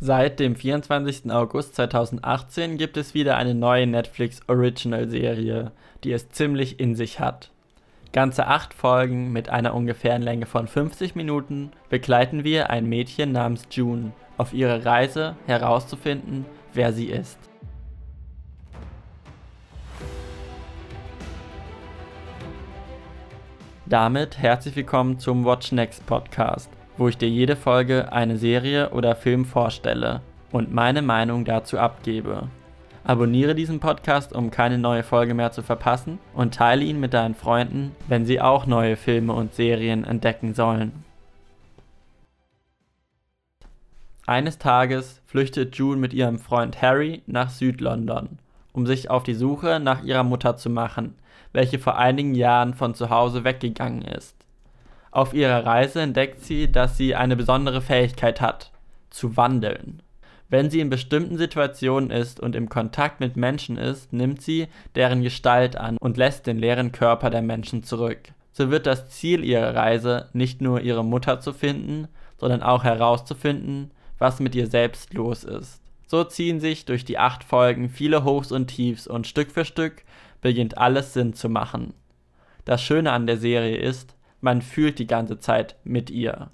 Seit dem 24. August 2018 gibt es wieder eine neue Netflix Original Serie, die es ziemlich in sich hat. Ganze acht Folgen mit einer ungefähren Länge von 50 Minuten begleiten wir ein Mädchen namens June auf ihrer Reise herauszufinden, wer sie ist. Damit herzlich willkommen zum Watch Next Podcast, wo ich dir jede Folge eine Serie oder Film vorstelle und meine Meinung dazu abgebe. Abonniere diesen Podcast, um keine neue Folge mehr zu verpassen und teile ihn mit deinen Freunden, wenn sie auch neue Filme und Serien entdecken sollen. Eines Tages flüchtet June mit ihrem Freund Harry nach Südlondon, um sich auf die Suche nach ihrer Mutter zu machen, welche vor einigen Jahren von zu Hause weggegangen ist. Auf ihrer Reise entdeckt sie, dass sie eine besondere Fähigkeit hat, zu wandeln. Wenn sie in bestimmten Situationen ist und im Kontakt mit Menschen ist, nimmt sie deren Gestalt an und lässt den leeren Körper der Menschen zurück. So wird das Ziel ihrer Reise nicht nur ihre Mutter zu finden, sondern auch herauszufinden, was mit ihr selbst los ist. So ziehen sich durch die acht Folgen viele Hochs und Tiefs und Stück für Stück beginnt alles Sinn zu machen. Das Schöne an der Serie ist, man fühlt die ganze Zeit mit ihr.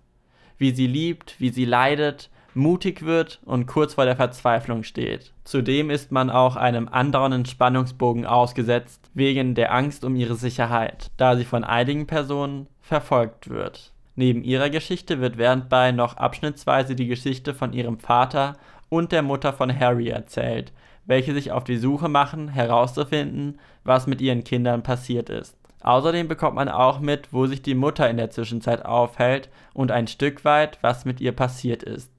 Wie sie liebt, wie sie leidet, mutig wird und kurz vor der Verzweiflung steht. Zudem ist man auch einem andauernden Spannungsbogen ausgesetzt, wegen der Angst um ihre Sicherheit, da sie von einigen Personen verfolgt wird. Neben ihrer Geschichte wird während bei noch abschnittsweise die Geschichte von ihrem Vater und der Mutter von Harry erzählt, welche sich auf die Suche machen, herauszufinden, was mit ihren Kindern passiert ist. Außerdem bekommt man auch mit, wo sich die Mutter in der Zwischenzeit aufhält und ein Stück weit, was mit ihr passiert ist.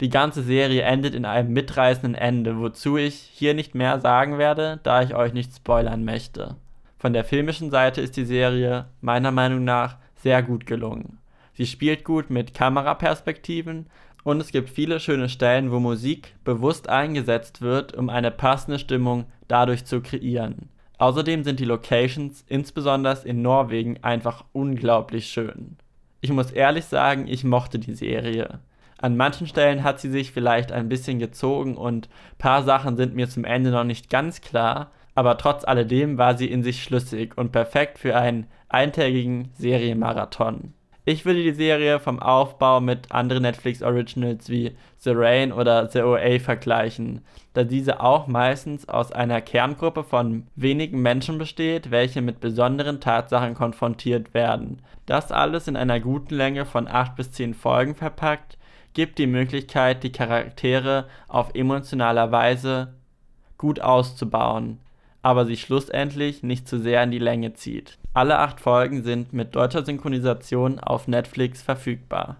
Die ganze Serie endet in einem mitreißenden Ende, wozu ich hier nicht mehr sagen werde, da ich euch nicht spoilern möchte. Von der filmischen Seite ist die Serie meiner Meinung nach sehr gut gelungen. Sie spielt gut mit Kameraperspektiven und es gibt viele schöne Stellen, wo Musik bewusst eingesetzt wird, um eine passende Stimmung dadurch zu kreieren. Außerdem sind die Locations, insbesondere in Norwegen, einfach unglaublich schön. Ich muss ehrlich sagen, ich mochte die Serie. An manchen Stellen hat sie sich vielleicht ein bisschen gezogen und paar Sachen sind mir zum Ende noch nicht ganz klar, aber trotz alledem war sie in sich schlüssig und perfekt für einen eintägigen Serienmarathon. Ich würde die Serie vom Aufbau mit anderen Netflix Originals wie The Rain oder The OA vergleichen, da diese auch meistens aus einer Kerngruppe von wenigen Menschen besteht, welche mit besonderen Tatsachen konfrontiert werden. Das alles in einer guten Länge von 8 bis 10 Folgen verpackt, gibt die Möglichkeit, die Charaktere auf emotionaler Weise gut auszubauen, aber sie schlussendlich nicht zu sehr in die Länge zieht. Alle acht Folgen sind mit deutscher Synchronisation auf Netflix verfügbar.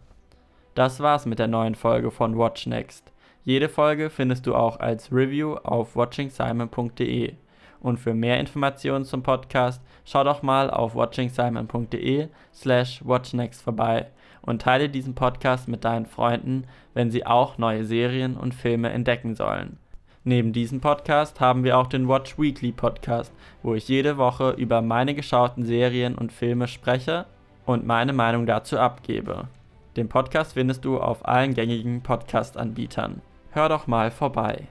Das war's mit der neuen Folge von Watch Next. Jede Folge findest du auch als Review auf watchingsimon.de. Und für mehr Informationen zum Podcast schau doch mal auf watchingsimon.de slash watchnext vorbei und teile diesen Podcast mit deinen Freunden, wenn sie auch neue Serien und Filme entdecken sollen. Neben diesem Podcast haben wir auch den Watch Weekly Podcast, wo ich jede Woche über meine geschauten Serien und Filme spreche und meine Meinung dazu abgebe. Den Podcast findest du auf allen gängigen Podcast-Anbietern. Hör doch mal vorbei.